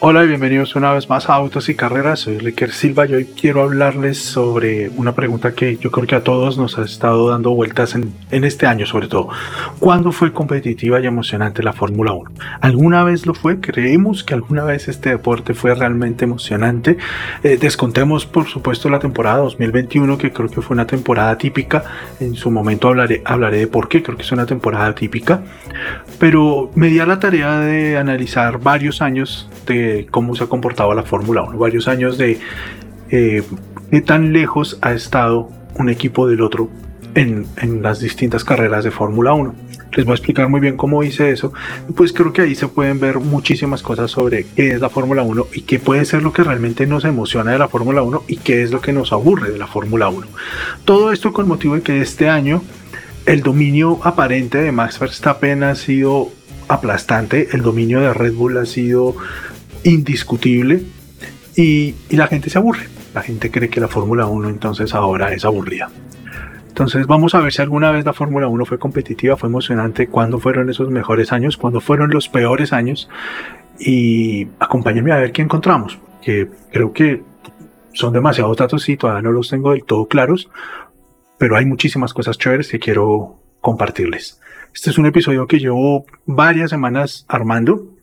Hola y bienvenidos una vez más a Autos y Carreras. Soy Ricker Silva y hoy quiero hablarles sobre una pregunta que yo creo que a todos nos ha estado dando vueltas en, en este año, sobre todo. ¿Cuándo fue competitiva y emocionante la Fórmula 1? ¿Alguna vez lo fue? ¿Creemos que alguna vez este deporte fue realmente emocionante? Eh, descontemos, por supuesto, la temporada 2021, que creo que fue una temporada típica. En su momento hablaré, hablaré de por qué creo que es una temporada típica. Pero me di a la tarea de analizar varios años de cómo se ha comportado la Fórmula 1, varios años de eh, qué tan lejos ha estado un equipo del otro en, en las distintas carreras de Fórmula 1. Les voy a explicar muy bien cómo hice eso. Pues creo que ahí se pueden ver muchísimas cosas sobre qué es la Fórmula 1 y qué puede ser lo que realmente nos emociona de la Fórmula 1 y qué es lo que nos aburre de la Fórmula 1. Todo esto con motivo de que este año el dominio aparente de Max Verstappen ha sido aplastante, el dominio de Red Bull ha sido indiscutible y, la gente se aburre. La gente cree que la Fórmula 1 entonces ahora es aburrida. Entonces vamos a ver si alguna vez la Fórmula 1 fue competitiva, fue emocionante, cuándo fueron esos mejores años, cuándo fueron los peores años y acompáñenme a ver qué encontramos, que creo que son demasiados datos y todavía no los tengo del todo claros, pero hay muchísimas cosas chéveres que quiero compartirles. Este es un episodio que llevo varias semanas armando,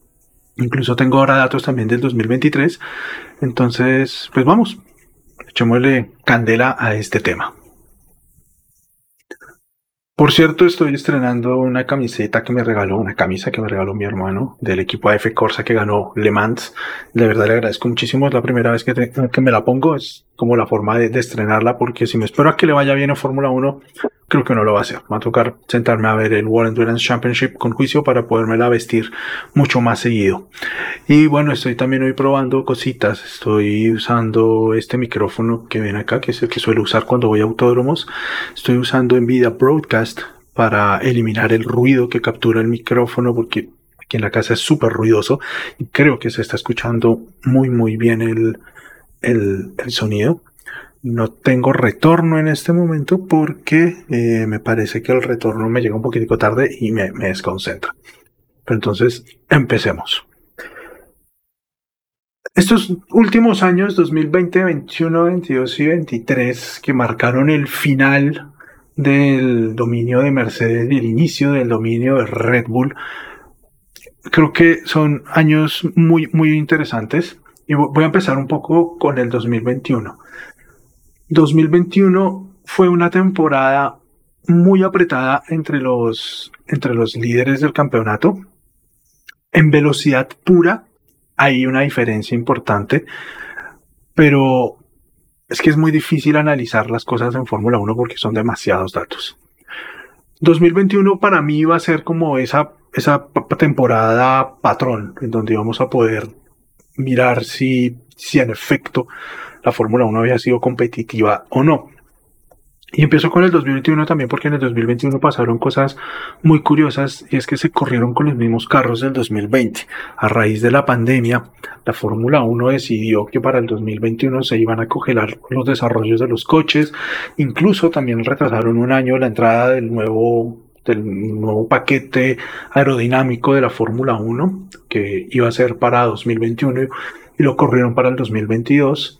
Incluso tengo ahora datos también del 2023. Entonces, pues vamos, echémosle candela a este tema. Por cierto, estoy estrenando una camiseta que me regaló, una camisa que me regaló mi hermano del equipo AF Corsa que ganó Le Mans. De verdad le agradezco muchísimo. Es la primera vez que, que me la pongo. Es como la forma de, de, estrenarla porque si me espero a que le vaya bien a Fórmula 1, creo que no lo va a hacer. Va a tocar sentarme a ver el World Endurance Championship con juicio para podérmela vestir mucho más seguido. Y bueno, estoy también hoy probando cositas. Estoy usando este micrófono que ven acá, que es el que suelo usar cuando voy a autódromos. Estoy usando Nvidia Broadcast para eliminar el ruido que captura el micrófono porque aquí en la casa es súper ruidoso y creo que se está escuchando muy muy bien el, el, sonido. No tengo retorno en este momento porque eh, me parece que el retorno me llega un poquitico tarde y me, me desconcentra. Pero entonces, empecemos. Estos últimos años, 2020, 21, 22 y 23, que marcaron el final del dominio de Mercedes y el inicio del dominio de Red Bull, creo que son años muy, muy interesantes. Y voy a empezar un poco con el 2021. 2021 fue una temporada muy apretada entre los, entre los líderes del campeonato. En velocidad pura hay una diferencia importante, pero es que es muy difícil analizar las cosas en Fórmula 1 porque son demasiados datos. 2021 para mí va a ser como esa, esa temporada patrón, en donde vamos a poder mirar si, si en efecto la Fórmula 1 había sido competitiva o no. Y empiezo con el 2021 también porque en el 2021 pasaron cosas muy curiosas y es que se corrieron con los mismos carros del 2020. A raíz de la pandemia, la Fórmula 1 decidió que para el 2021 se iban a congelar los desarrollos de los coches. Incluso también retrasaron un año la entrada del nuevo del nuevo paquete aerodinámico de la Fórmula 1 que iba a ser para 2021 y lo corrieron para el 2022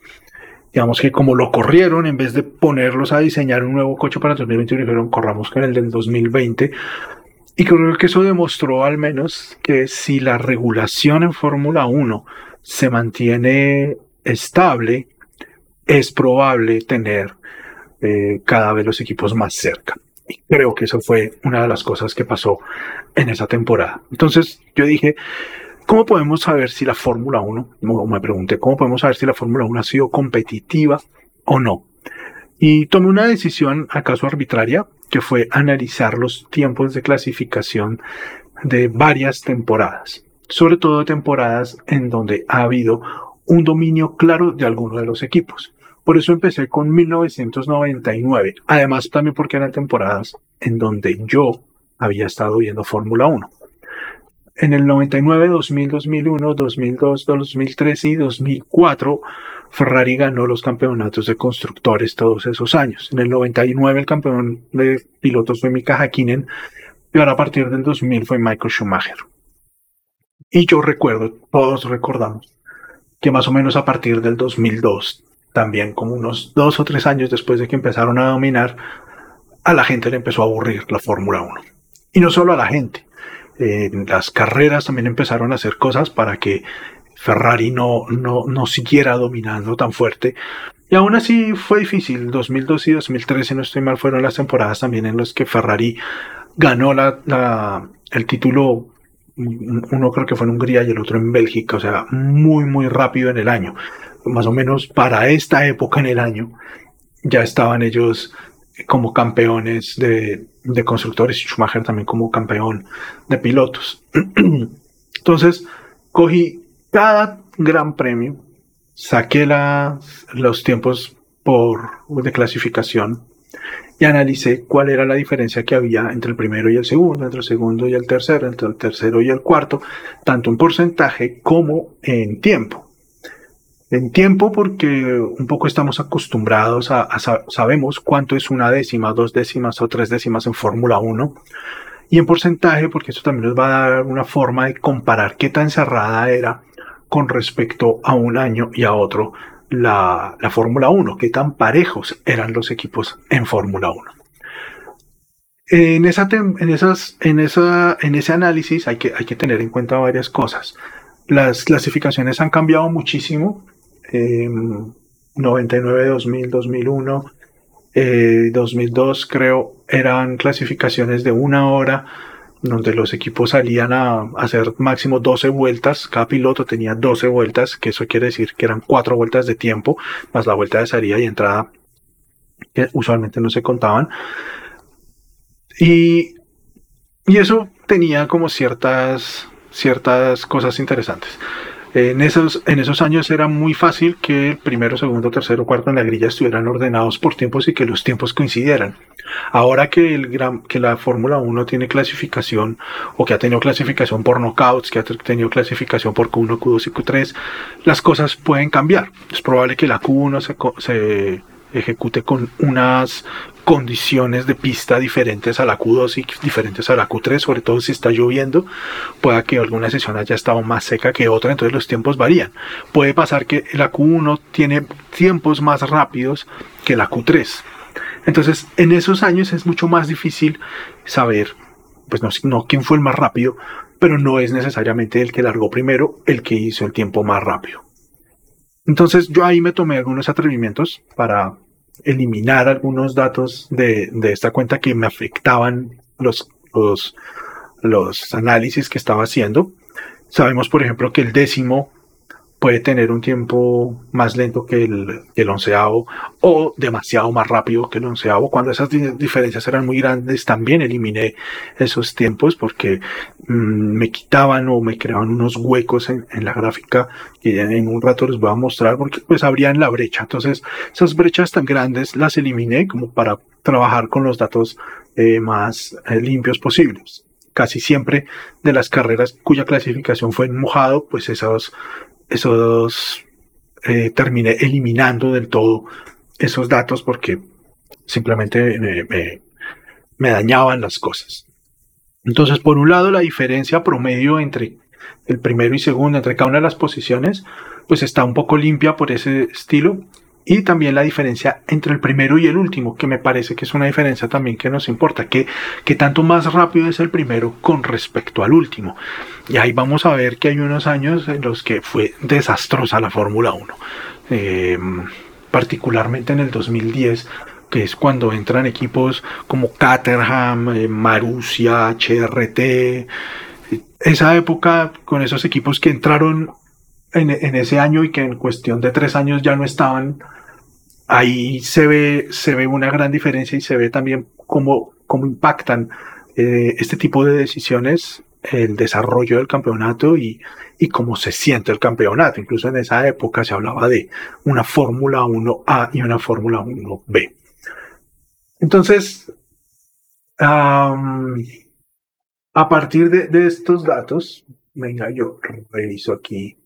digamos que como lo corrieron, en vez de ponerlos a diseñar un nuevo coche para el 2021, dijeron corramos con el del 2020. Y creo que eso demostró al menos que si la regulación en Fórmula 1 se mantiene estable, es probable tener eh, cada vez los equipos más cerca. Creo que eso fue una de las cosas que pasó en esa temporada. Entonces yo dije, ¿Cómo podemos saber si la Fórmula 1, me pregunté, cómo podemos saber si la Fórmula 1 ha sido competitiva o no? Y tomé una decisión acaso arbitraria, que fue analizar los tiempos de clasificación de varias temporadas, sobre todo temporadas en donde ha habido un dominio claro de alguno de los equipos. Por eso empecé con 1999. Además, también porque eran temporadas en donde yo había estado viendo Fórmula 1. En el 99, 2000, 2001, 2002, 2003 y 2004, Ferrari ganó los campeonatos de constructores todos esos años. En el 99 el campeón de pilotos fue Mika Hakkinen y ahora a partir del 2000 fue Michael Schumacher. Y yo recuerdo, todos recordamos, que más o menos a partir del 2002, también como unos dos o tres años después de que empezaron a dominar, a la gente le empezó a aburrir la Fórmula 1. Y no solo a la gente, en las carreras también empezaron a hacer cosas para que Ferrari no, no, no siguiera dominando tan fuerte. Y aún así fue difícil. 2002 y 2013, si no estoy mal, fueron las temporadas también en las que Ferrari ganó la, el título uno creo que fue en Hungría y el otro en Bélgica, o sea, muy, muy rápido en el año. Más o menos para esta época en el año ya estaban ellos como campeones de, constructores y Schumacher también como campeón de pilotos. Entonces, cogí cada gran premio, saqué los tiempos por, de clasificación y analicé cuál era la diferencia que había entre el primero y el segundo, entre el segundo y el tercero, entre el tercero y el cuarto, tanto en porcentaje como en tiempo. En tiempo porque un poco estamos acostumbrados a, sabemos cuánto es una décima, dos décimas o tres décimas en Fórmula 1. Y en porcentaje porque eso también nos va a dar una forma de comparar qué tan cerrada era con respecto a un año y a otro la, Fórmula 1, qué tan parejos eran los equipos en Fórmula 1. En, esa, en, esas, en, esa, en ese análisis hay que, hay que tener en cuenta varias cosas. Las clasificaciones han cambiado muchísimo. 99, 2000, 2001, 2002 creo eran clasificaciones de una hora donde los equipos salían a hacer máximo 12 vueltas, cada piloto tenía 12 vueltas, que eso quiere decir que eran 4 vueltas de tiempo, más la vuelta de salida y entrada, que usualmente no se contaban. Y, y eso tenía como ciertas, ciertas cosas interesantes. En esos, en esos años era muy fácil que el primero, segundo, tercero, cuarto en la grilla estuvieran ordenados por tiempos y que los tiempos coincidieran. Ahora que, el gran, que la Fórmula 1 tiene clasificación o que ha tenido clasificación por knockouts, que ha tenido clasificación por Q1, Q2 y Q3, las cosas pueden cambiar. Es probable que la Q1 se, se ejecute con unas condiciones de pista diferentes a la Q2 y diferentes a la Q3, sobre todo si está lloviendo, pueda que alguna sesión haya estado más seca que otra, entonces los tiempos varían. Puede pasar que la Q1 tiene tiempos más rápidos que la Q3. Entonces, en esos años es mucho más difícil saber, pues no, no quién fue el más rápido, pero no es necesariamente el que largó primero el que hizo el tiempo más rápido. Entonces yo ahí me tomé algunos atrevimientos para eliminar algunos datos de, de esta cuenta que me afectaban los, los, los análisis que estaba haciendo. Sabemos, por ejemplo, que el décimo puede tener un tiempo más lento que el, el onceavo o demasiado más rápido que el onceavo. Cuando esas diferencias eran muy grandes, también eliminé esos tiempos porque mm, me quitaban o me creaban unos huecos en, la gráfica que en un rato les voy a mostrar porque pues abrían la brecha. Entonces, esas brechas tan grandes las eliminé como para trabajar con los datos eh, más eh, limpios posibles casi siempre de las carreras cuya clasificación fue en mojado, pues esos esos eh, terminé eliminando del todo esos datos porque simplemente me, me, dañaban las cosas. Entonces, por un lado, la diferencia promedio entre el primero y segundo, entre cada una de las posiciones, pues está un poco limpia por ese estilo y también la diferencia entre el primero y el último, que me parece que es una diferencia también que nos importa, que, que tanto más rápido es el primero con respecto al último. Y ahí vamos a ver que hay unos años en los que fue desastrosa la Fórmula 1, eh, particularmente en el 2010 que es cuando entran equipos como Caterham, eh, Marussia, HRT, esa época con esos equipos que entraron en, en, ese año y que en cuestión de tres años ya no estaban ahí se ve, se ve una gran diferencia y se ve también cómo, cómo impactan eh, este tipo de decisiones el desarrollo del campeonato y, y cómo se siente el campeonato. Incluso en esa época se hablaba de una Fórmula 1A y una Fórmula 1B. Entonces, a partir de, estos datos, venga, yo reviso aquí.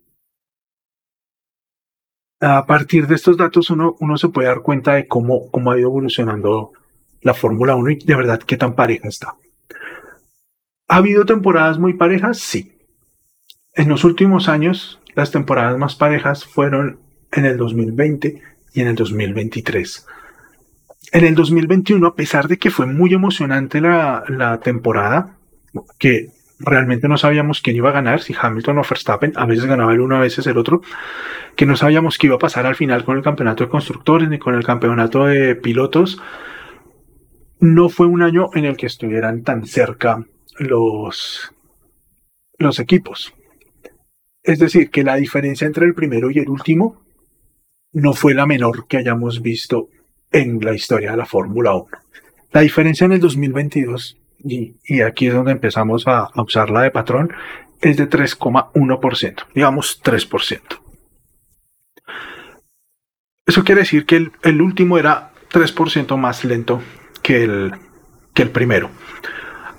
A partir de estos datos uno, uno se puede dar cuenta de cómo, cómo ha ido evolucionando la Fórmula 1 y de verdad qué tan pareja está. ¿Ha habido temporadas muy parejas? Sí. En los últimos años, las temporadas más parejas fueron en el 2020 y en el 2023. En el 2021, a pesar de que fue muy emocionante la, temporada, que realmente no sabíamos quién iba a ganar, si Hamilton o Verstappen, a veces ganaba el uno, a veces el otro, que no sabíamos qué iba a pasar al final con el campeonato de constructores ni con el campeonato de pilotos. No fue un año en el que estuvieran tan cerca los, los equipos. Es decir, que la diferencia entre el primero y el último no fue la menor que hayamos visto en la historia de la Fórmula 1. La diferencia en el 2022, y, aquí es donde empezamos a, a usarla de patrón, es de 3,1%, digamos 3%. Eso quiere decir que el, último era 3% más lento que el, que el primero.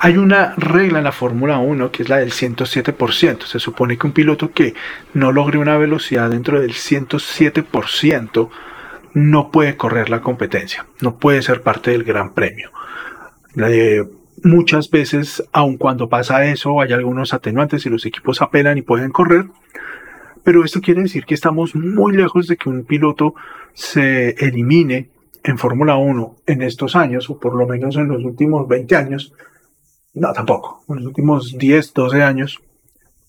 Hay una regla en la Fórmula 1 que es la del 107%. Se supone que un piloto que no logre una velocidad dentro del 107% no puede correr la competencia, no puede ser parte del Gran Premio. Muchas veces, aun cuando pasa eso, hay algunos atenuantes y los equipos apelan y pueden correr, pero esto quiere decir que estamos muy lejos de que un piloto se elimine en Fórmula 1 en estos años, o por lo menos en los últimos 20 años, no, tampoco, en los últimos 10, 12 años,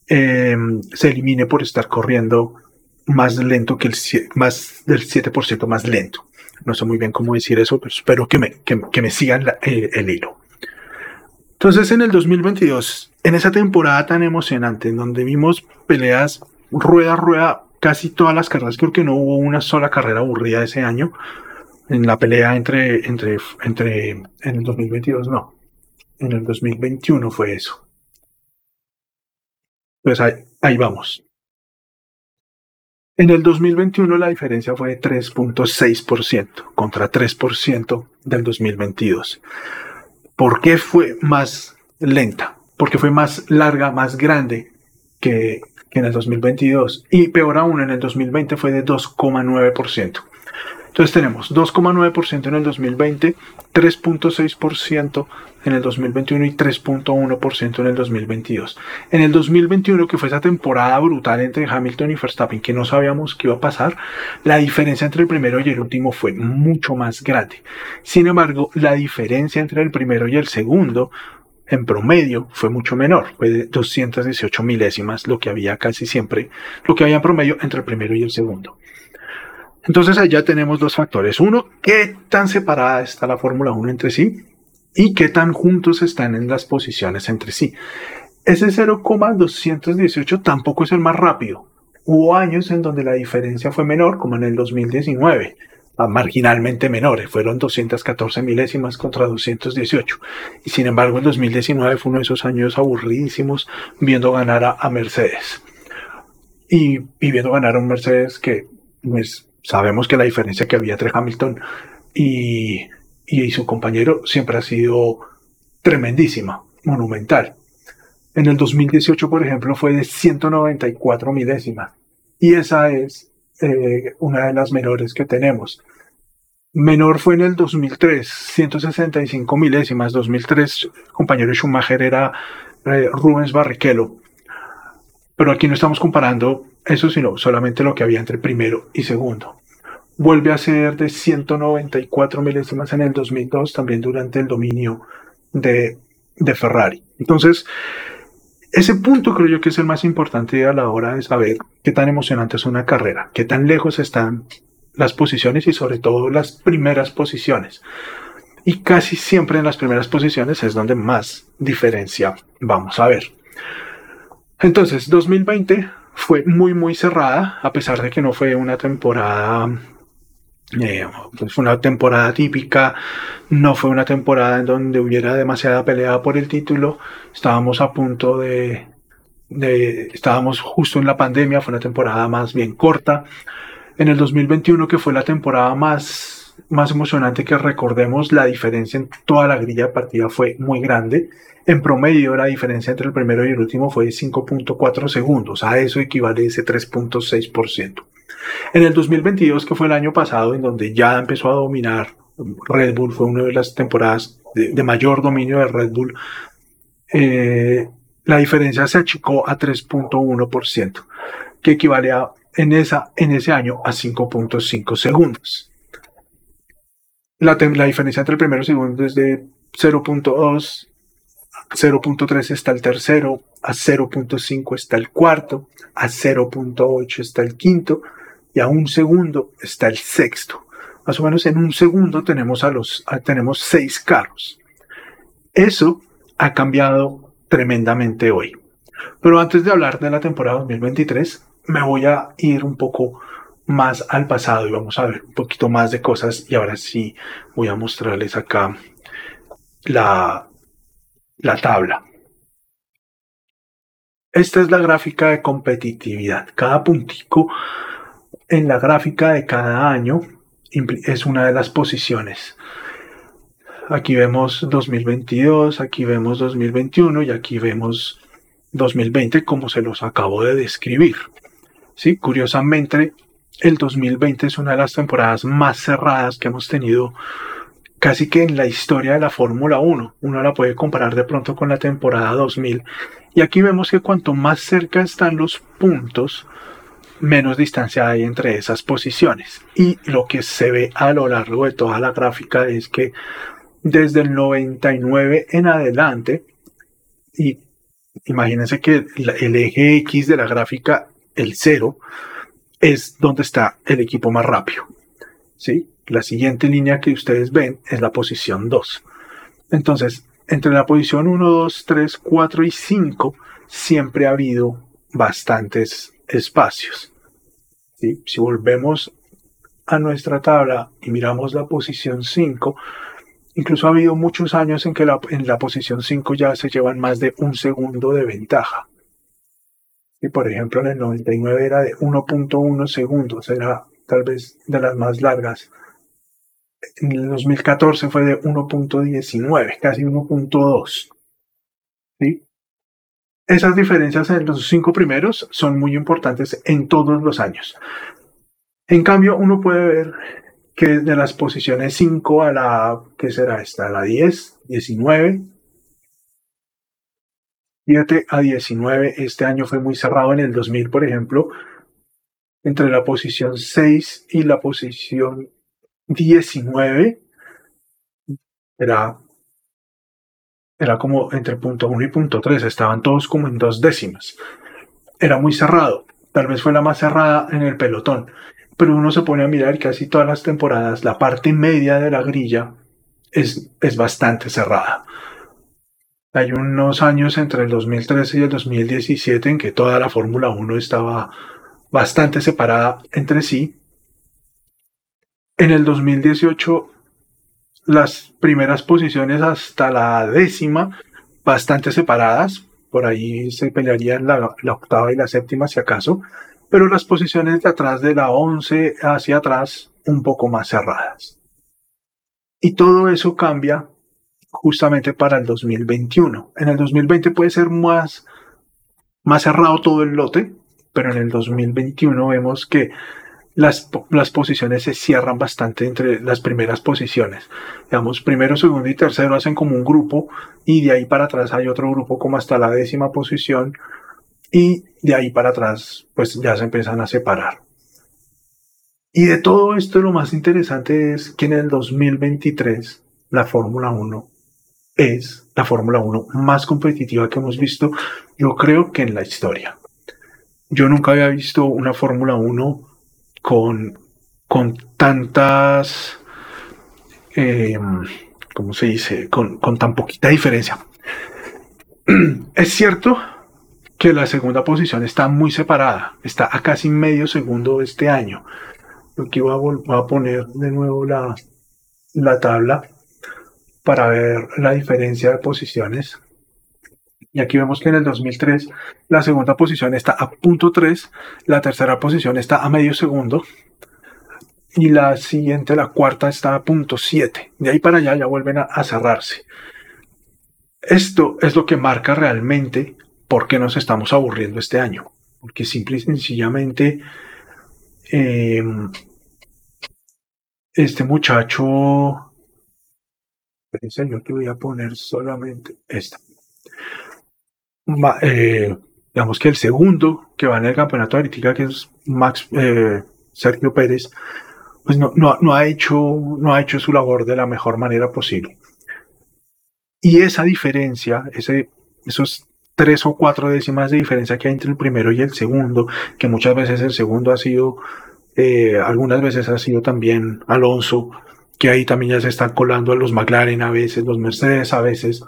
eh, se elimine por estar corriendo más lento que el más del 7% más lento. No sé muy bien cómo decir eso, pero espero que me, que, me sigan el hilo. Entonces, en el 2022, en esa temporada tan emocionante, en donde vimos peleas rueda a rueda, casi todas las carreras, creo que no hubo una sola carrera aburrida ese año, en la pelea entre, entre, entre, en el 2022, no, en el 2021 fue eso. Pues ahí, ahí vamos. En el 2021 la diferencia fue de 3.6% contra 3% del 2022. ¿Por qué fue más lenta? Porque fue más larga, más grande que, que en el 2022. Y peor aún, en el 2020 fue de 2,9%. Entonces tenemos 2,9% en el 2020, 3.6% en el 2021 y 3.1% en el 2022. En el 2021, que fue esa temporada brutal entre Hamilton y Verstappen, que no sabíamos qué iba a pasar, la diferencia entre el primero y el último fue mucho más grande. Sin embargo, la diferencia entre el primero y el segundo en promedio fue mucho menor, fue de 218 milésimas, lo que había casi siempre, lo que había en promedio entre el primero y el segundo. Entonces allá tenemos dos factores. Uno, qué tan separada está la Fórmula 1 entre sí y qué tan juntos están en las posiciones entre sí. Ese 0,218 tampoco es el más rápido. Hubo años en donde la diferencia fue menor, como en el 2019, marginalmente menores, fueron 214 milésimas contra 218. Y sin embargo, el 2019 fue uno de esos años aburridísimos viendo ganar a, Mercedes. Y, y, viendo ganar a un Mercedes que pues, sabemos que la diferencia que había entre Hamilton y, y su compañero siempre ha sido tremendísima, monumental. En el 2018, por ejemplo, fue de 194 milésimas. Y esa es eh, una de las menores que tenemos. Menor fue en el 2003, 165 milésimas. 2003, compañero Schumacher era eh, Rubens Barrichello. Pero aquí no estamos comparando eso, sino solamente lo que había entre primero y segundo. Vuelve a ser de 194 milésimas en el 2002, también durante el dominio de, de Ferrari. Entonces, ese punto creo yo que es el más importante a la hora de saber qué tan emocionante es una carrera, qué tan lejos están las posiciones y sobre todo las primeras posiciones. Y casi siempre en las primeras posiciones es donde más diferencia vamos a ver. Entonces, 2020 fue muy, muy cerrada, a pesar de que no fue una temporada Eh, pues una temporada típica, no fue una temporada en donde hubiera demasiada pelea por el título, estábamos a punto de, de, estábamos justo en la pandemia, fue una temporada más bien corta. En el 2021, que fue la temporada más, más emocionante que recordemos, la diferencia en toda la grilla de partida fue muy grande. En promedio, la diferencia entre el primero y el último fue 5.4 segundos, a eso equivale ese 3.6%. En el 2022, que fue el año pasado, en donde ya empezó a dominar Red Bull, fue una de las temporadas de, mayor dominio de Red Bull, eh, la diferencia se achicó a 3.1%, que equivale a, en, esa, en ese año a 5.5 segundos. La, la, diferencia entre el primero y el segundo es de 0.2, 0.3 está el tercero, a 0.5 está el cuarto, a 0.8 está el quinto y a un segundo está el sexto. Más o menos en un segundo tenemos, a los, tenemos seis carros. Eso ha cambiado tremendamente hoy. Pero antes de hablar de la temporada 2023, me voy a ir un poco más al pasado y vamos a ver un poquito más de cosas y ahora sí voy a mostrarles acá la, la tabla. Esta es la gráfica de competitividad. Cada puntico en la gráfica de cada año es una de las posiciones. Aquí vemos 2022, aquí vemos 2021 y aquí vemos 2020 como se los acabo de describir. Sí, curiosamente, el 2020 es una de las temporadas más cerradas que hemos tenido casi que en la historia de la Fórmula 1. Uno la puede comparar de pronto con la temporada 2000. Y aquí vemos que cuanto más cerca están los puntos, menos distancia hay entre esas posiciones. Y lo que se ve a lo largo de toda la gráfica es que desde el 99 en adelante, y imagínense que el eje X de la gráfica, el 0, es donde está el equipo más rápido. ¿sí? La siguiente línea que ustedes ven es la posición 2. Entonces, entre la posición 1, 2, 3, 4 y 5 siempre ha habido bastantes espacios. ¿sí? Si volvemos a nuestra tabla y miramos la posición 5, incluso ha habido muchos años en que en la posición 5 ya se llevan más de un segundo de ventaja. Y por ejemplo en el 99 era de 1.1 segundos, era tal vez de las más largas. En el 2014 fue de 1.19, casi 1.2. ¿Sí? Esas diferencias en los cinco primeros son muy importantes en todos los años. En cambio, uno puede ver que de las posiciones 5 a la, ¿qué será esta? A la 10, 19. 7 a 19, este año fue muy cerrado en el 2000, por ejemplo, entre la posición 6 y la posición 19 era, era como entre punto 1 y punto 3, estaban todos como en dos décimas. Era muy cerrado, tal vez fue la más cerrada en el pelotón, pero uno se pone a mirar casi todas las temporadas, la parte media de la grilla es, es bastante cerrada. Hay unos años entre el 2013 y el 2017 en que toda la Fórmula 1 estaba bastante separada entre sí. En el 2018, las primeras posiciones hasta la décima, bastante separadas. Por ahí se pelearían la, la octava y la séptima, si acaso. Pero las posiciones de atrás de la 11 hacia atrás, un poco más cerradas. Y todo eso cambia justamente para el 2021. En el 2020 puede ser más, más cerrado todo el lote, pero en el 2021 vemos que las, las, posiciones se cierran bastante entre las primeras posiciones. Digamos, primero, segundo y tercero hacen como un grupo y de ahí para atrás hay otro grupo como hasta la décima posición y de ahí para atrás pues ya se empiezan a separar. Y de todo esto lo más interesante es que en el 2023 la Fórmula 1 es la Fórmula 1 más competitiva que hemos visto, yo creo que en la historia yo nunca había visto una Fórmula 1 con, con tantas, eh, ¿cómo se dice? Con, con tan poquita diferencia. Es cierto que la segunda posición está muy separada, está a casi medio segundo este año, Aquí voy a, a poner de nuevo la, la tabla para ver la diferencia de posiciones. Y aquí vemos que en el 2003 la segunda posición está a punto 3, la tercera posición está a medio segundo y la siguiente, la cuarta, está a punto 7. De ahí para allá ya vuelven a, cerrarse. Esto es lo que marca realmente por qué nos estamos aburriendo este año. Porque simple y sencillamente em, este muchacho... Yo te voy a poner solamente esta. Eh, digamos que el segundo que va en el campeonato de crítica, que es Max eh, Sergio Pérez, pues no, no, ha hecho, no ha hecho su labor de la mejor manera posible. Y esa diferencia, ese, esos tres o cuatro décimas de diferencia que hay entre el primero y el segundo, que muchas veces el segundo ha sido, eh, algunas veces ha sido también Alonso, que ahí también ya se están colando a los McLaren a veces, los Mercedes a veces,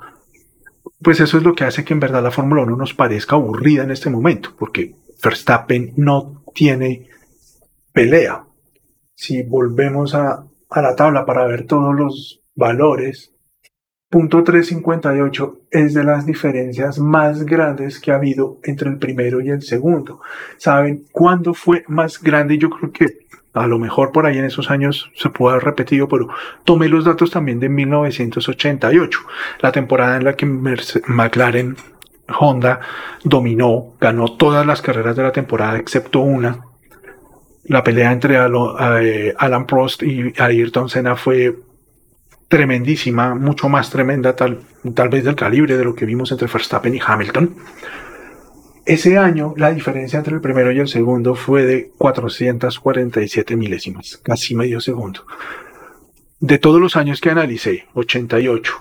pues eso es lo que hace que en verdad la Fórmula 1 nos parezca aburrida en este momento, porque Verstappen no tiene pelea si volvemos a, la tabla para ver todos los valores, punto 358 es de las diferencias más grandes que ha habido entre el primero y el segundo. ¿Saben cuándo fue más grande? Yo creo que a lo mejor por ahí en esos años se puede haber repetido, pero tomé los datos también de 1988, la temporada en la que McLaren Honda dominó, ganó todas las carreras de la temporada excepto una, la pelea entre eh, Alan Prost y Ayrton Senna fue tremendísima, mucho más tremenda, tal, tal vez del calibre de lo que vimos entre Verstappen y Hamilton. Ese año la diferencia entre el primero y el segundo fue de 447 milésimas, casi medio segundo. De todos los años que analicé, 88,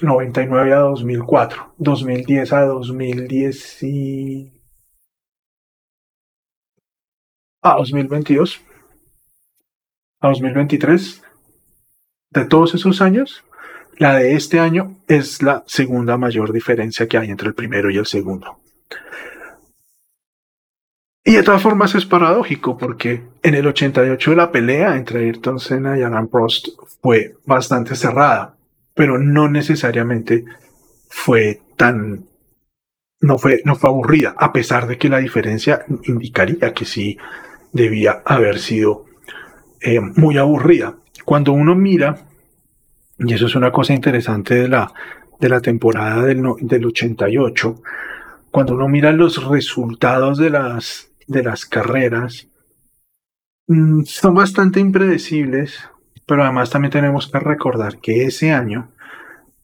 99 a 2004, 2010 a 2010 y a 2022, a 2023, de todos esos años, la de este año es la segunda mayor diferencia que hay entre el primero y el segundo. Y de todas formas es paradójico porque en el 88 la pelea entre Ayrton Senna y Alan Prost fue bastante cerrada, pero no necesariamente fue tan no fue no fue aburrida, a pesar de que la diferencia indicaría que sí debía haber sido eh, muy aburrida. Cuando uno mira, y eso es una cosa interesante de la, de la temporada del, del 88, cuando uno mira los resultados de las, de las carreras, mm, son bastante impredecibles, pero además también tenemos que recordar que ese año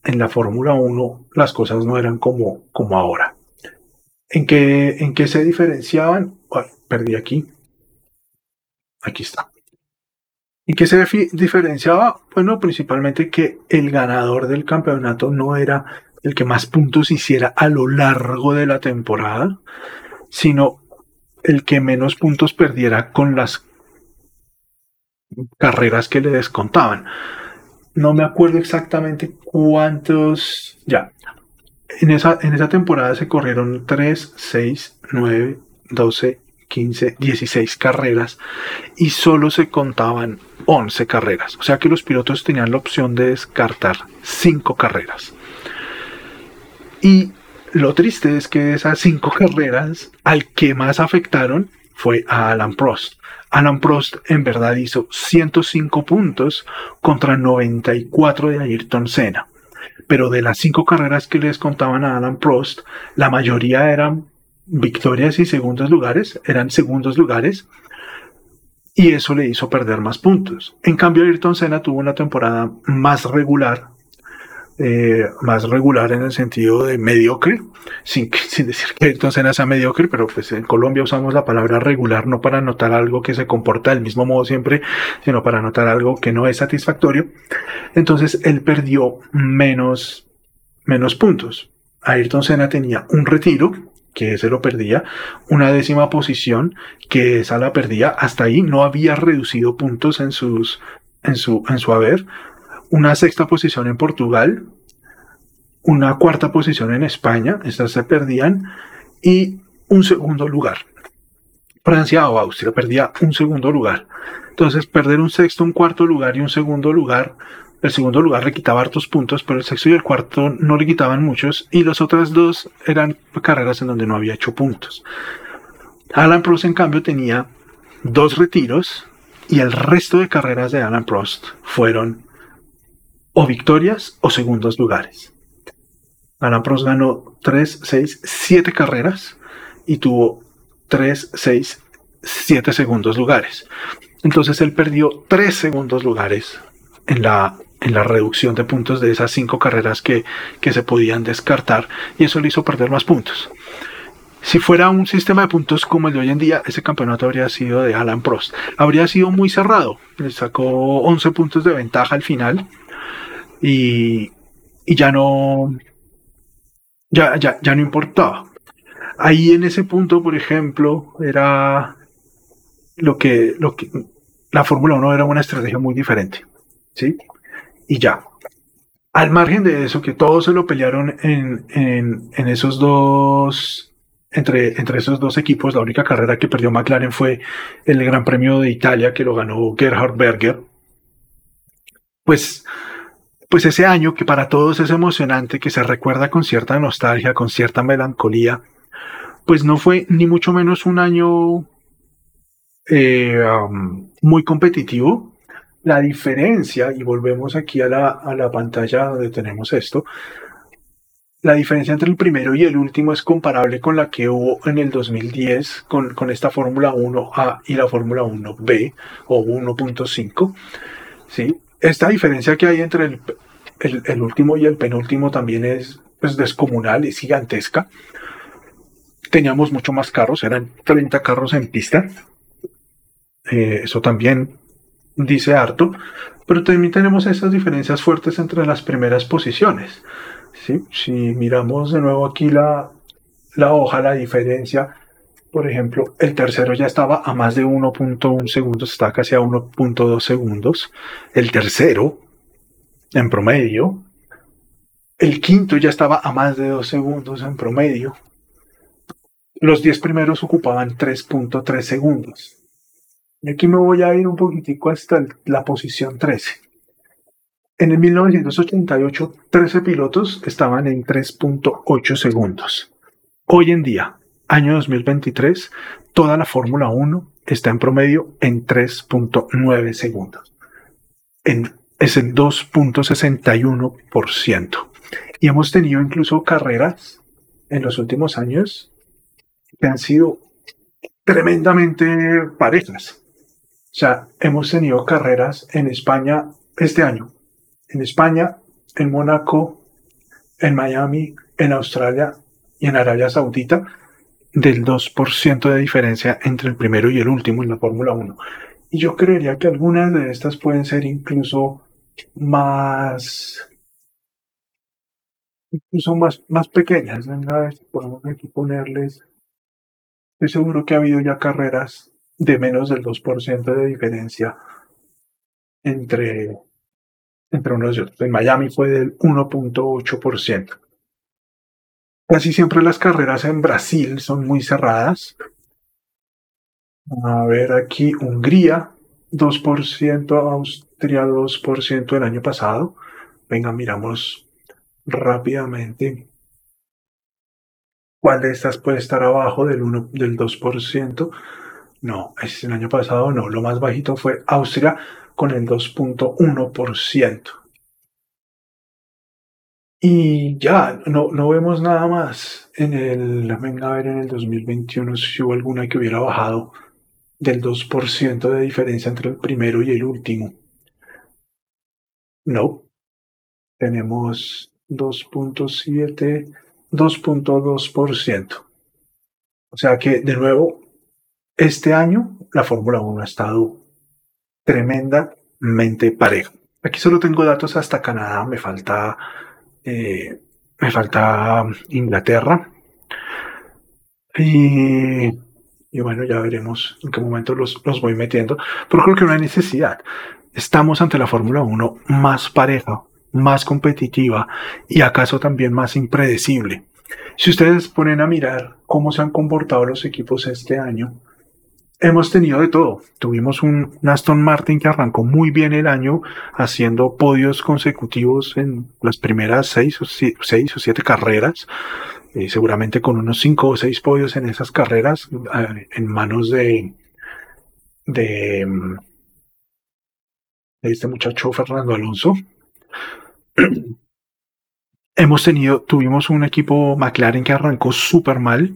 en la Fórmula 1 las cosas no eran como, como ahora. ¿En qué, ¿En se diferenciaban? perdí aquí. Aquí está. ¿Y qué se diferenciaba? Bueno, principalmente que el ganador del campeonato no era el que más puntos hiciera a lo largo de la temporada, sino el que menos puntos perdiera con las carreras que le descontaban. No me acuerdo exactamente cuántos. Ya. En esa, en esa temporada se corrieron 3, 6, 9, 12, 15, 16 carreras y solo se contaban 11 carreras. O sea que los pilotos tenían la opción de descartar 5 carreras. Y lo triste es que esas 5 carreras al que más afectaron fue a Alan Prost. Alan Prost en verdad hizo 105 puntos contra 94 de Ayrton Senna. Pero de las 5 carreras que les contaban a Alan Prost, la mayoría eran victorias y segundos lugares, eran segundos lugares, y eso le hizo perder más puntos. En cambio, Ayrton Senna tuvo una temporada más regular, eh, más regular en el sentido de mediocre, sin, sin decir que Ayrton Senna sea mediocre, pero pues en Colombia usamos la palabra regular no para notar algo que se comporta del mismo modo siempre, sino para notar algo que no es satisfactorio. Entonces él perdió menos, menos puntos. Ayrton Senna tenía un retiro que ese lo perdía, una décima posición, que esa la perdía, hasta ahí no había reducido puntos en, sus, en, su, en su haber, una sexta posición en Portugal, una cuarta posición en España, estas se perdían, y un segundo lugar. Francia o Austria, perdía un segundo lugar. Entonces, perder un sexto, un cuarto lugar y un segundo lugar, el segundo lugar le quitaba hartos puntos, pero el sexto y el cuarto no le quitaban muchos, y las otras dos eran carreras en donde no había hecho puntos. Alan Prost, en cambio, tenía dos retiros, y el resto de carreras de Alan Prost fueron o victorias o segundos lugares. Alan Prost ganó 3, 6, 7 carreras y tuvo 3, 6, 7 segundos lugares. Entonces él perdió 3 segundos lugares en la, en la reducción de puntos de esas 5 carreras que, que se podían descartar y eso le hizo perder más puntos. Si fuera un sistema de puntos como el de hoy en día, ese campeonato habría sido de Alan Prost. Habría sido muy cerrado. Le sacó 11 puntos de ventaja al final y, y ya no ya, ya, ya no importaba. Ahí en ese punto, por ejemplo, era lo que, lo que la Fórmula 1 era una estrategia muy diferente. ¿Sí? Y ya. Al margen de eso, que todos se lo pelearon en, en, en esos dos entre, entre esos dos equipos, la única carrera que perdió McLaren fue el Gran Premio de Italia que lo ganó Gerhard Berger. Pues, pues ese año que para todos es emocionante, que se recuerda con cierta nostalgia, con cierta melancolía, pues no fue ni mucho menos un año eh, muy competitivo. La diferencia, y volvemos aquí a la, a la pantalla donde tenemos esto, la diferencia entre el primero y el último es comparable con la que hubo en el 2010 con, con esta Fórmula 1A y la Fórmula 1B o 1.5. ¿sí? Esta diferencia que hay entre el, el, último y el penúltimo también es pues, descomunal, es gigantesca. Teníamos mucho más carros, eran 30 carros en pista. Eh, eso también dice harto, pero también tenemos esas diferencias fuertes entre las primeras posiciones. Si miramos de nuevo aquí la, la hoja, la diferencia, por ejemplo, el tercero ya estaba a más de 1.1 segundos, está casi a 1.2 segundos. El tercero, en promedio. El quinto ya estaba a más de 2 segundos en promedio. Los 10 primeros ocupaban 3.3 segundos. Y aquí me voy a ir un poquitico hasta la posición 13. En el 1988, 13 pilotos estaban en 3.8 segundos. Hoy en día, año 2023, toda la Fórmula 1 está en promedio en 3.9 segundos. es el 2.61%. Y hemos tenido incluso carreras en los últimos años que han sido tremendamente parejas. O sea, hemos tenido carreras en España este año en España, en Mónaco, en Miami, en Australia y en Arabia Saudita, del 2% de diferencia entre el primero y el último en la Fórmula 1. Y yo creería que algunas de estas pueden ser incluso más incluso más, más pequeñas. Venga, podemos aquí ponerles. Estoy seguro que ha habido ya carreras de menos del 2% de diferencia entre entre unos y otros. En Miami fue del 1.8%. Casi siempre las carreras en Brasil son muy cerradas. A ver aquí, Hungría, 2%, Austria, 2% el año pasado. Venga, miramos rápidamente cuál de estas puede estar abajo del, 1, del 2%. No, es el año pasado no. Lo más bajito fue Austria con el 2.1%. Y ya, no, no vemos nada más en el, venga a ver en el 2021 si hubo alguna que hubiera bajado del 2% de diferencia entre el primero y el último. No. Tenemos 2.7, 2.2%. O sea que, de nuevo, este año la Fórmula 1 ha estado tremendamente parejo. Aquí solo tengo datos hasta Canadá, me falta, me falta Inglaterra. Y, bueno, ya veremos en qué momento los, los voy metiendo. Pero creo que hay necesidad. Estamos ante la Fórmula 1 más pareja, más competitiva y acaso también más impredecible. Si ustedes ponen a mirar cómo se han comportado los equipos este año, hemos tenido de todo. Tuvimos un, Aston Martin que arrancó muy bien el año haciendo podios consecutivos en las primeras seis o, seis o siete carreras. Eh, seguramente con unos cinco o seis podios en esas carreras eh, en manos de, este muchacho Fernando Alonso. Hemos tenido, tuvimos un equipo McLaren que arrancó súper mal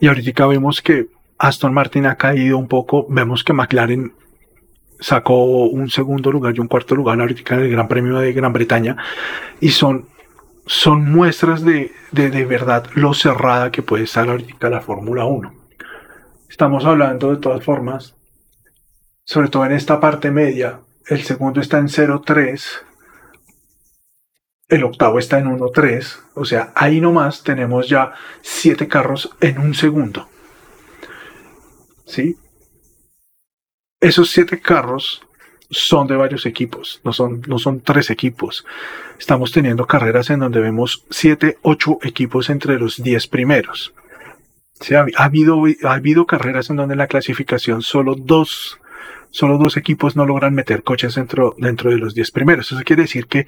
y ahorita vemos que Aston Martin ha caído un poco. Vemos que McLaren sacó un segundo lugar y un cuarto lugar ahorita en el Gran Premio de Gran Bretaña. Y son, son muestras de, de, de verdad lo cerrada que puede estar ahorita la Fórmula 1. Estamos hablando de todas formas, sobre todo en esta parte media, el segundo está en 0.3, el octavo está en 1.3, o sea, ahí nomás tenemos ya siete carros en un segundo. ¿Sí? Esos siete carros son de varios equipos, no son, no son tres equipos. Estamos teniendo carreras en donde vemos siete, ocho equipos entre los diez primeros. ha, habido, ha habido carreras en donde en la clasificación solo dos, solo dos equipos no logran meter coches dentro, dentro de los diez primeros. Eso quiere decir que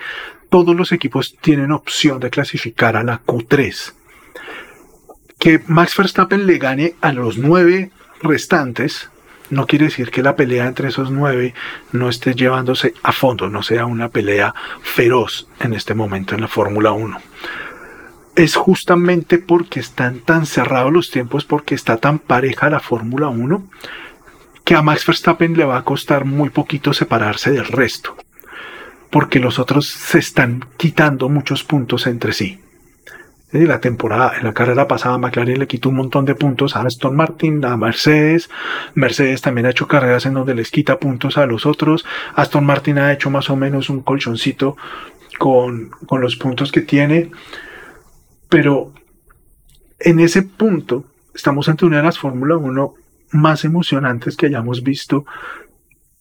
todos los equipos tienen opción de clasificar a la Q3. Que Max Verstappen le gane a los nueve restantes, no quiere decir que la pelea entre esos nueve no esté llevándose a fondo, no sea una pelea feroz en este momento en la Fórmula 1. Es justamente porque están tan cerrados los tiempos, porque está tan pareja la Fórmula 1, que a Max Verstappen le va a costar muy poquito separarse del resto, porque los otros se están quitando muchos puntos entre sí la temporada, en la carrera pasada McLaren le quitó un montón de puntos a Aston Martin, a Mercedes. Mercedes también ha hecho carreras en donde les quita puntos a los otros. Aston Martin ha hecho más o menos un colchoncito con, con los puntos que tiene. Pero en ese punto estamos ante una de las Fórmula 1 más emocionantes que hayamos visto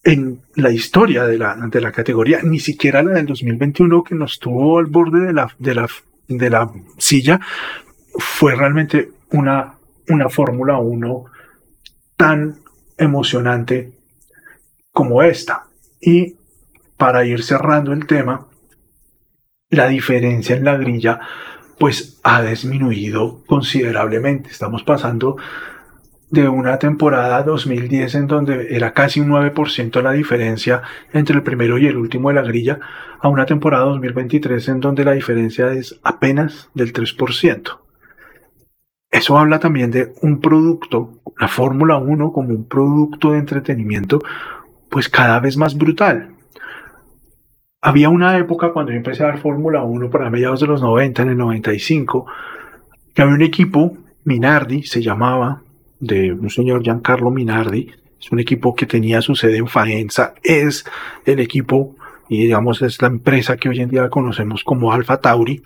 en la historia de la, de la categoría, ni siquiera la del 2021 que nos tuvo al borde de la, de la de la silla, fue realmente una, una Fórmula 1 tan emocionante como esta. Y para ir cerrando el tema, la diferencia en la grilla pues ha disminuido considerablemente. Estamos pasando de una temporada 2010 en donde era casi un 9% la diferencia entre el primero y el último de la grilla, a una temporada 2023 en donde la diferencia es apenas del 3%. Eso habla también de un producto, la Fórmula 1 como un producto de entretenimiento, pues cada vez más brutal. Había una época cuando yo empecé a ver Fórmula 1 para mediados de los 90, en el 95, que había un equipo, Minardi se llamaba, de un señor Giancarlo Minardi. Es un equipo que tenía su sede en Faenza. Es el equipo, y digamos, es la empresa que hoy en día conocemos como Alfa Tauri.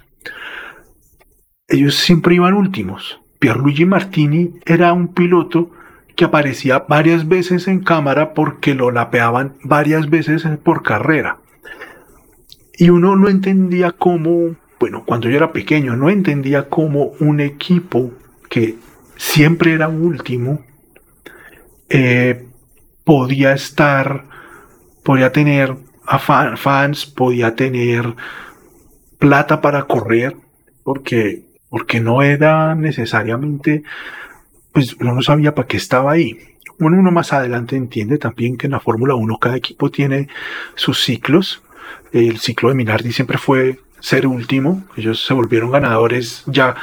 Ellos siempre iban últimos. Pierluigi Martini era un piloto que aparecía varias veces en cámara porque lo lapeaban varias veces por carrera. Y uno no entendía cómo, bueno, cuando yo era pequeño, no entendía cómo un equipo que siempre era último, eh, podía estar, podía tener a fans, podía tener plata para correr, porque, porque no era necesariamente, pues uno no sabía para qué estaba ahí. Bueno, uno más adelante entiende también que en la Fórmula 1 cada equipo tiene sus ciclos. El ciclo de Minardi siempre fue ser último. Ellos se volvieron ganadores ya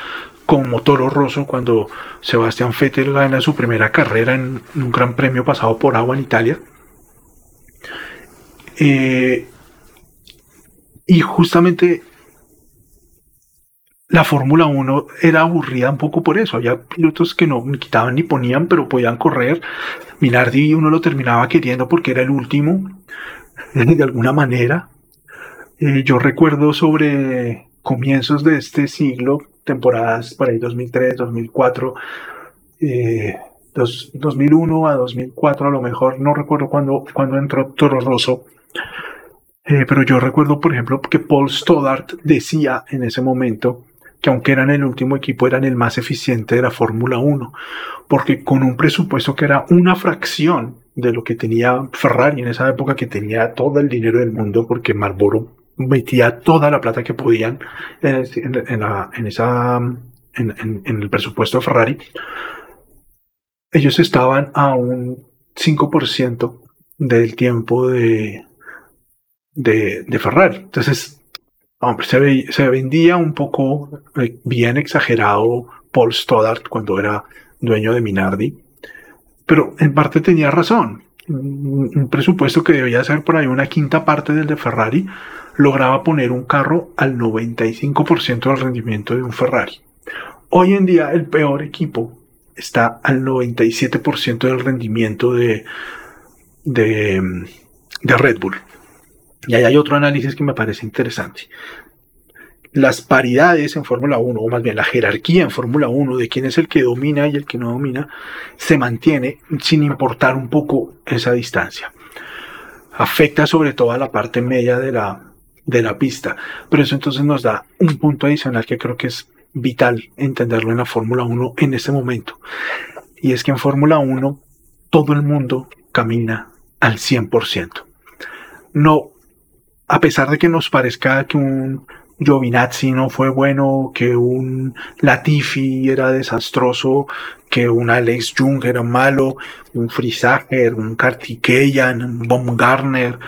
como Toro Rosso cuando Sebastián Vettel gana su primera carrera en un gran premio pasado por agua en Italia. Eh, y justamente la Fórmula 1 era aburrida un poco por eso. Había pilotos que no quitaban ni ponían, pero podían correr. Minardi uno lo terminaba queriendo porque era el último, de alguna manera. Eh, yo recuerdo sobre comienzos de este siglo temporadas por ahí 2003, 2004, 2001 a 2004 a lo mejor, no recuerdo cuándo cuando entró Toro Rosso, eh, pero yo recuerdo por ejemplo que Paul Stoddart decía en ese momento que aunque eran el último equipo, eran el más eficiente de la Fórmula 1, porque con un presupuesto que era una fracción de lo que tenía Ferrari en esa época, que tenía todo el dinero del mundo, porque Marlboro metía toda la plata que podían en, esa, en, el presupuesto de Ferrari, ellos estaban a un 5% del tiempo de, de, Ferrari. Entonces, se, vendía un poco eh, bien exagerado Paul Stoddart cuando era dueño de Minardi, pero en parte tenía razón. Un presupuesto que debía ser por ahí una quinta parte del de Ferrari lograba poner un carro al 95% del rendimiento de un Ferrari. Hoy en día el peor equipo está al 97% del rendimiento de, de, Red Bull. Y ahí hay otro análisis que me parece interesante. Las paridades en Fórmula 1, o más bien la jerarquía en Fórmula 1 de quién es el que domina y el que no domina, se mantiene sin importar un poco esa distancia. Afecta sobre todo a la parte media de la, de la pista, pero eso entonces nos da un punto adicional que creo que es vital entenderlo en la Fórmula 1 en este momento. Y es que en Fórmula 1 todo el mundo camina al 100%. No, a pesar de que nos parezca que un Giovinazzi no fue bueno, que un Latifi era desastroso, que un Alex Jung era malo, un Frisager, un Kartikeyan, un Baumgartner,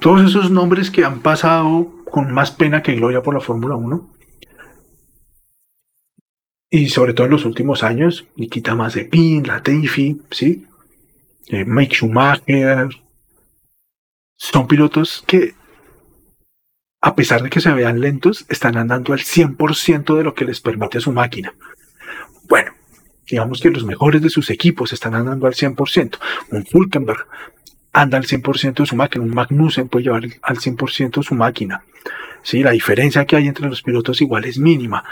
todos esos nombres que han pasado con más pena que gloria por la Fórmula 1. Y sobre todo en los últimos años, Nikita Mazepin, Latifi, ¿sí? Eh, Mike Schumacher, son pilotos que, a pesar de que se vean lentos, están andando al 100% de lo que les permite su máquina. Bueno, digamos que los mejores de sus equipos están andando al 100%. Un Fulkenberg anda al 100% de su máquina, un Magnussen puede llevar al 100% su máquina. Sí, la diferencia que hay entre los pilotos igual es mínima.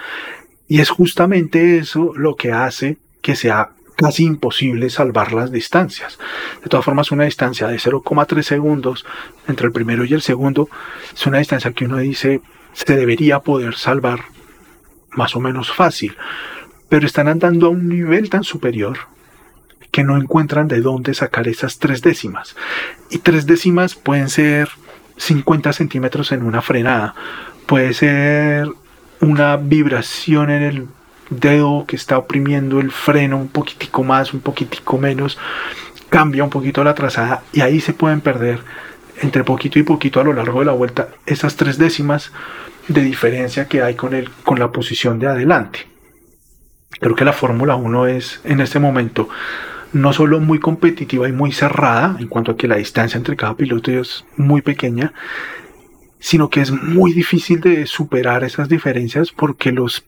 Y es justamente eso lo que hace que sea casi imposible salvar las distancias. De todas formas, una distancia de 0,3 segundos entre el primero y el segundo es una distancia que uno dice se debería poder salvar más o menos fácil, pero están andando a un nivel tan superior que no encuentran de dónde sacar esas tres décimas. Y tres décimas pueden ser 50 centímetros en una frenada, puede ser una vibración en el dedo que está oprimiendo el freno un poquitico más, un poquitico menos, cambia un poquito la trazada y ahí se pueden perder entre poquito y poquito a lo largo de la vuelta esas tres décimas de diferencia que hay con, el, con la posición de adelante. Creo que la Fórmula 1 es en este momento no solo muy competitiva y muy cerrada en cuanto a que la distancia entre cada piloto es muy pequeña, sino que es muy difícil de superar esas diferencias porque los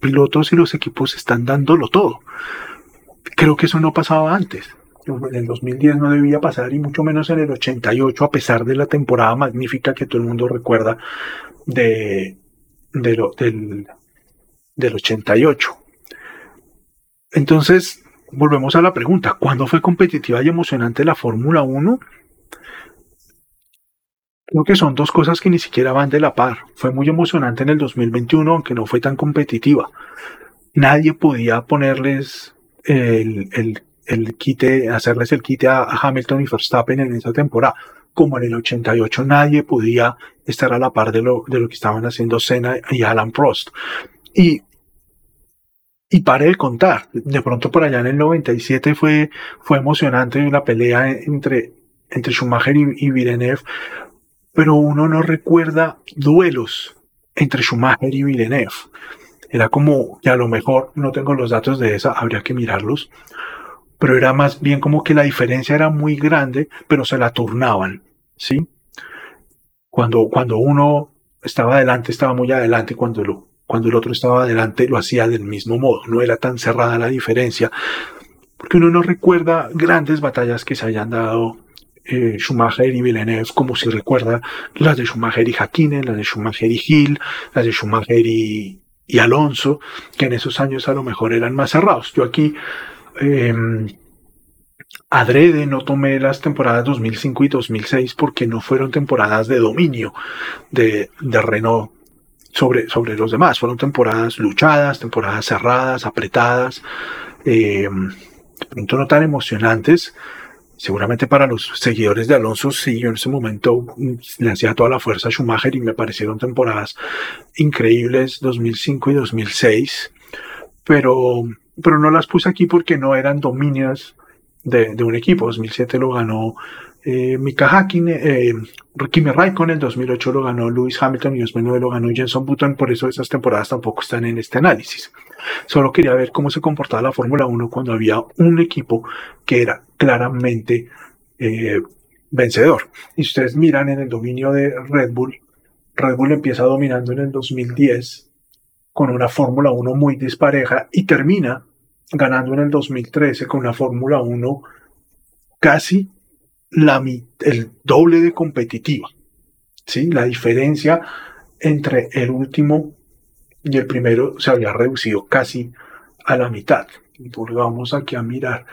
pilotos y los equipos están dándolo todo. Creo que eso no pasaba antes. En el 2010 no debía pasar y mucho menos en el 88 a pesar de la temporada magnífica que todo el mundo recuerda de, del, del 88. Entonces, volvemos a la pregunta, ¿cuándo fue competitiva y emocionante la Fórmula 1? Creo que son dos cosas que ni siquiera van de la par. Fue muy emocionante en el 2021, aunque no fue tan competitiva. Nadie podía ponerles el, el, el quite, hacerles el quite a, Hamilton y Verstappen en esa temporada. Como en el 88 nadie podía estar a la par de lo, de lo que estaban haciendo Senna y Alan Prost. Y, y pare de contar. De pronto por allá en el 97 fue, fue emocionante la pelea entre, entre Schumacher y, y Villeneuve pero uno no recuerda duelos entre Schumacher y Villeneuve. Era como que a lo mejor no tengo los datos de esa, habría que mirarlos, pero era más bien como que la diferencia era muy grande, pero se la turnaban, ¿sí? Cuando, cuando uno estaba adelante, estaba muy adelante, cuando, lo, cuando el otro estaba adelante, lo hacía del mismo modo, no era tan cerrada la diferencia, porque uno no recuerda grandes batallas que se hayan dado eh, Schumacher y Villeneuve, como si recuerda las de Schumacher y Hakkinen, las de Schumacher y Hill, las de Schumacher y, Alonso, que en esos años a lo mejor eran más cerrados. Yo aquí em, adrede no tomé las temporadas 2005 y 2006 porque no fueron temporadas de dominio de, de Renault sobre, sobre los demás. Fueron temporadas luchadas, temporadas cerradas, apretadas, eh, de pronto no tan emocionantes. Seguramente para los seguidores de Alonso, sí, yo en ese momento le hacía toda la fuerza a Schumacher y me parecieron temporadas increíbles 2005 y 2006, pero, pero no las puse aquí porque no eran dominios de, de un equipo. 2007 lo ganó eh, Mika Hakkinen, eh, Kimi Raikkonen, en 2008 lo ganó Lewis Hamilton y 2009 lo ganó Jenson Button, por eso esas temporadas tampoco están en este análisis. Solo quería ver cómo se comportaba la Fórmula 1 cuando había un equipo que era claramente eh, vencedor. Y si ustedes miran en el dominio de Red Bull, Red Bull empieza dominando en el 2010 con una Fórmula 1 muy dispareja y termina ganando en el 2013 con una Fórmula 1 casi la, el doble de competitiva. ¿sí? La diferencia entre el último y el primero se había reducido casi a la mitad. Vamos aquí a mirar.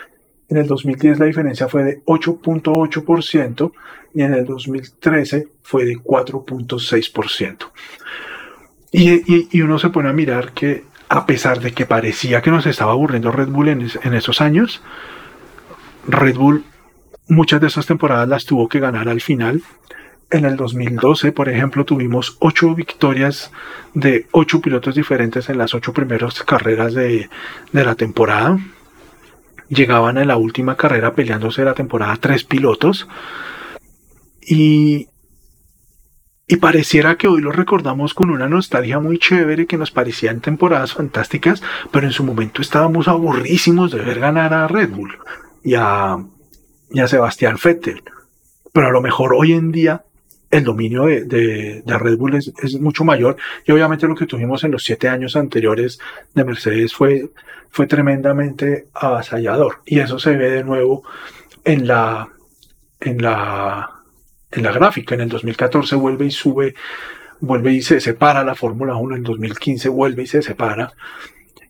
En el 2010 la diferencia fue de 8.8% y en el 2013 fue de 4.6%. Y, y, uno se pone a mirar que a pesar de que parecía que nos estaba aburriendo Red Bull en esos años, Red Bull muchas de esas temporadas las tuvo que ganar al final. En el 2012, por ejemplo, tuvimos ocho victorias de ocho pilotos diferentes en las ocho primeras carreras de, la temporada. Llegaban en la última carrera peleándose la temporada tres pilotos. Y, y pareciera que hoy lo recordamos con una nostalgia muy chévere que nos parecían temporadas fantásticas, pero en su momento estábamos aburrísimos de ver ganar a Red Bull y a, y a Sebastián Vettel. Pero a lo mejor hoy en día el dominio de, de, Red Bull es, mucho mayor y obviamente lo que tuvimos en los siete años anteriores de Mercedes fue, fue tremendamente avasallador y eso se ve de nuevo en la, en la, en la gráfica. En el 2014 vuelve y sube, vuelve y se separa la Fórmula 1, en 2015 vuelve y se separa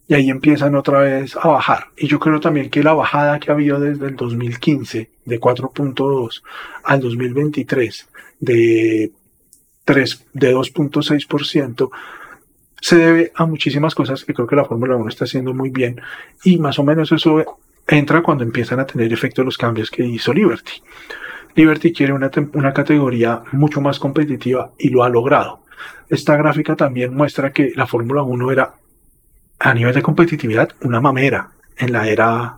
y ahí empiezan otra vez a bajar. Y yo creo también que la bajada que ha habido desde el 2015 de 4.2 al 2023 de 3 de 2.6% se debe a muchísimas cosas que creo que la Fórmula 1 está haciendo muy bien y más o menos eso entra cuando empiezan a tener efecto los cambios que hizo Liberty. Liberty quiere una, una categoría mucho más competitiva y lo ha logrado. Esta gráfica también muestra que la Fórmula 1 era a nivel de competitividad, una mamera en la era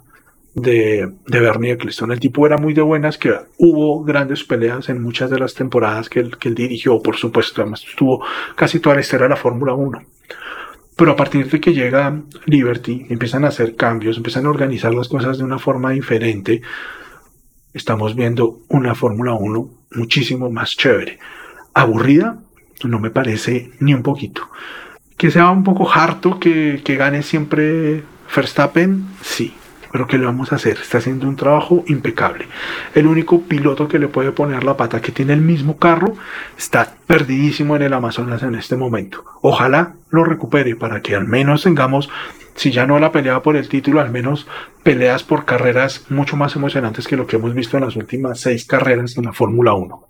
de, de Bernie Eccleston. El tipo era muy de buenas, que hubo grandes peleas en muchas de las temporadas que él, que él dirigió, por supuesto. Además, estuvo casi toda la historia de la Fórmula 1. Pero a partir de que llega Liberty, empiezan a hacer cambios, empiezan a organizar las cosas de una forma diferente, estamos viendo una Fórmula 1 muchísimo más chévere. Aburrida, no me parece ni un poquito. Que sea un poco harto que, que gane siempre Verstappen, sí, pero ¿qué le vamos a hacer? Está haciendo un trabajo impecable. El único piloto que le puede poner la pata, que tiene el mismo carro, está perdidísimo en el Amazonas en este momento. Ojalá lo recupere para que al menos tengamos, si ya no la pelea por el título, al menos peleas por carreras mucho más emocionantes que lo que hemos visto en las últimas seis carreras en la Fórmula 1.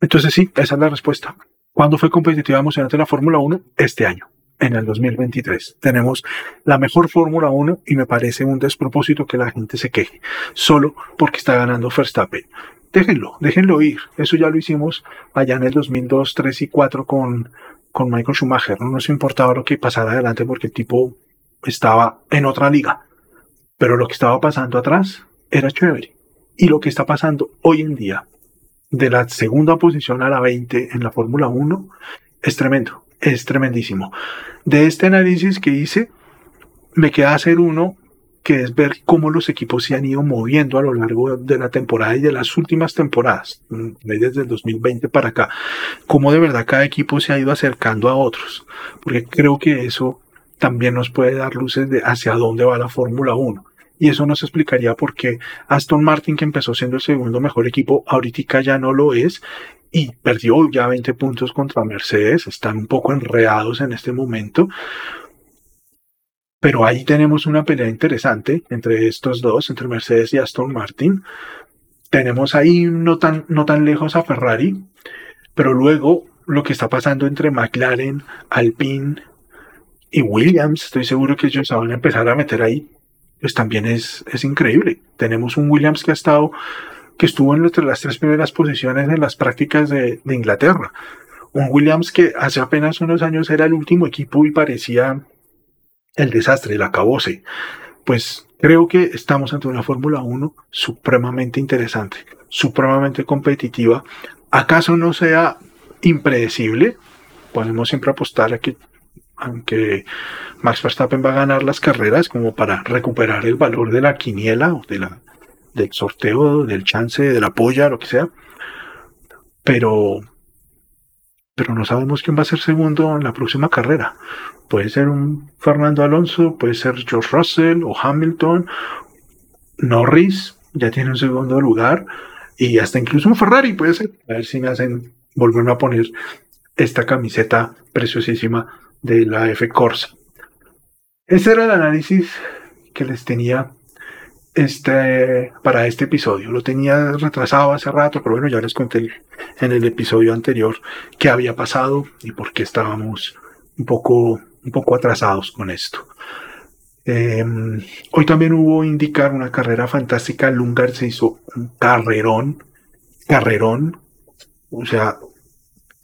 Entonces sí, esa es la respuesta. ¿Cuándo fue competitiva emocionante la Fórmula 1? Este año, en el 2023. Tenemos la mejor Fórmula 1 y me parece un despropósito que la gente se queje, solo porque está ganando Verstappen. Déjenlo, déjenlo ir. Eso ya lo hicimos allá en el 2002, 3 y 4 con, con Michael Schumacher. No nos importaba lo que pasara adelante porque el tipo estaba en otra liga. Pero lo que estaba pasando atrás era chévere. Y lo que está pasando hoy en día de la segunda posición a la 20 en la Fórmula 1 es tremendo, es tremendísimo. De este análisis que hice, me queda hacer uno que es ver cómo los equipos se han ido moviendo a lo largo de la temporada y de las últimas temporadas, mm, desde el 2020 para acá, cómo de verdad cada equipo se ha ido acercando a otros, porque creo que eso también nos puede dar luces de hacia dónde va la Fórmula 1 y eso nos explicaría por qué Aston Martin, que empezó siendo el segundo mejor equipo, ahorita ya no lo es y perdió ya 20 puntos contra Mercedes, están un poco enredados en este momento. Pero ahí tenemos una pelea interesante entre estos dos, entre Mercedes y Aston Martin. tenemos ahí no tan, no tan lejos a Ferrari, pero luego lo que está pasando entre McLaren, Alpine y Williams, estoy seguro que ellos van a empezar a meter ahí, pues también es, es increíble. Tenemos un Williams que ha estado, que estuvo entre las tres primeras posiciones en las prácticas de, de Inglaterra. Un Williams que hace apenas unos años era el último equipo y parecía el desastre, el acabose. Pues creo que estamos ante una Fórmula 1 supremamente interesante, supremamente competitiva. ¿Acaso no sea impredecible? Podemos siempre apostar a que aunque Max Verstappen va a ganar las carreras como para recuperar el valor de la quiniela o de la, del sorteo, del chance, de la polla, lo que sea. Pero, pero no sabemos quién va a ser segundo en la próxima carrera. Puede ser un Fernando Alonso, puede ser George Russell o Hamilton, Norris, ya tiene un segundo lugar, y hasta incluso un Ferrari puede ser. A ver si me hacen volverme a poner esta camiseta preciosísima de la F Corsa. Ese era el análisis que les tenía este, para este episodio. Lo tenía retrasado hace rato, pero bueno, ya les conté en el episodio anterior qué había pasado y por qué estábamos un poco, un poco atrasados con esto. Em, hoy también hubo indicar una carrera fantástica. Lungar se hizo un carrerón, carrerón. O sea,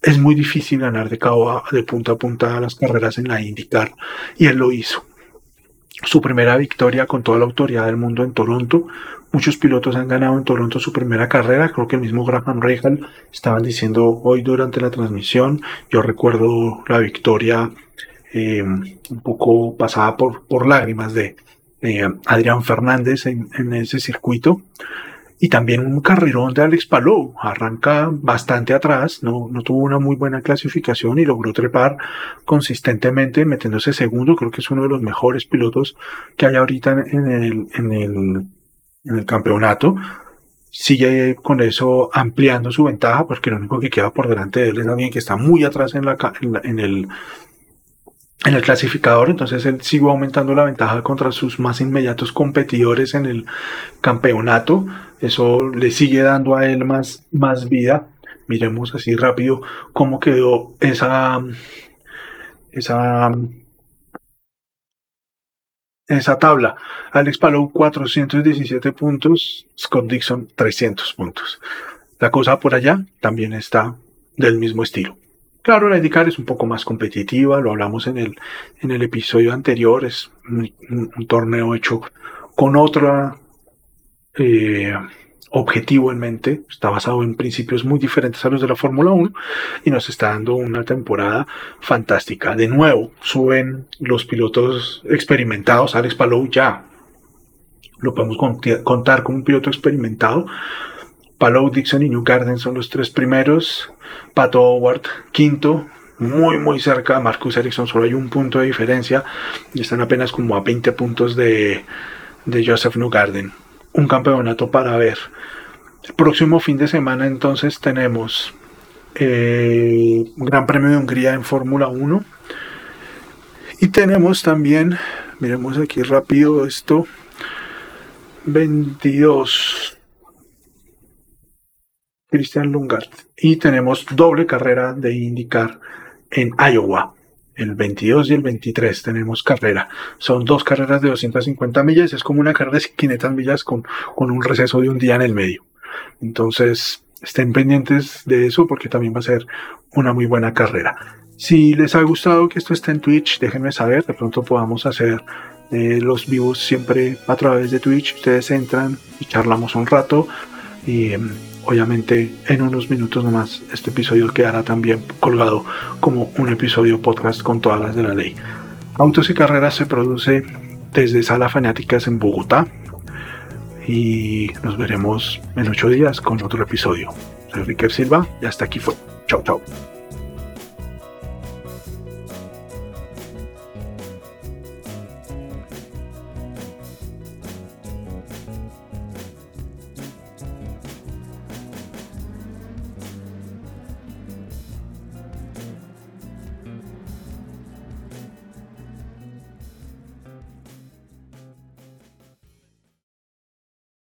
es muy difícil ganar de cabo de punta a punta las carreras en la IndyCar y él lo hizo. Su primera victoria con toda la autoridad del mundo en Toronto. Muchos pilotos han ganado en Toronto su primera carrera. Creo que el mismo Graham Rahal estaban diciendo hoy durante la transmisión. Yo recuerdo la victoria eh, un poco pasada por, por lágrimas de Adrián Fernández en ese circuito y también un carrerón de Alex Palou. Arranca bastante atrás, no, no tuvo una muy buena clasificación y logró trepar consistentemente, metiéndose segundo. Creo que es uno de los mejores pilotos que hay ahorita en el, en el, en el campeonato. Sigue con eso ampliando su ventaja, porque lo único que queda por delante de él es alguien que está muy atrás en, la, en el, en el clasificador, entonces él sigue aumentando la ventaja contra sus más inmediatos competidores en el campeonato. Eso le sigue dando a él más, más vida. Miremos así rápido cómo quedó esa, esa, esa tabla. Alex Palou 417 puntos, Scott Dixon 300 puntos. La cosa por allá también está del mismo estilo. Claro, la IndyCar es un poco más competitiva, lo hablamos en el, en el episodio anterior, es un, torneo hecho con otro eh, objetivo en mente, está basado en principios muy diferentes a los de la Fórmula 1 y nos está dando una temporada fantástica. De nuevo, suben los pilotos experimentados, Alex Palou ya lo podemos contar como un piloto experimentado, Palou, Dixon y New Garden son los tres primeros. Pato Howard, quinto, muy muy cerca. Marcus Ericsson solo hay un punto de diferencia y están apenas como a 20 puntos de, de Joseph Newgarden. Un campeonato para ver. El próximo fin de semana entonces tenemos el Gran Premio de Hungría en Fórmula 1. Y tenemos también, miremos aquí rápido esto, 22 Christian Lungard. Y tenemos doble carrera de indicar en Iowa. El 22 y el 23 tenemos carrera. Son dos carreras de 250 millas. Es como una carrera de 500 millas con, con un receso de un día en el medio. Entonces, estén pendientes de eso porque también va a ser una muy buena carrera. Si les ha gustado que esto esté en Twitch, déjenme saber. De pronto podamos hacer eh, los vivos siempre a través de Twitch. Ustedes entran y charlamos un rato. Y em, obviamente en unos minutos nomás este episodio quedará también colgado como un episodio podcast con todas las de la ley. Autos y Carreras se produce desde Sala Fanáticas en Bogotá y nos veremos en ocho días con otro episodio. Soy Ricker Silva y hasta aquí fue. Chao, chao.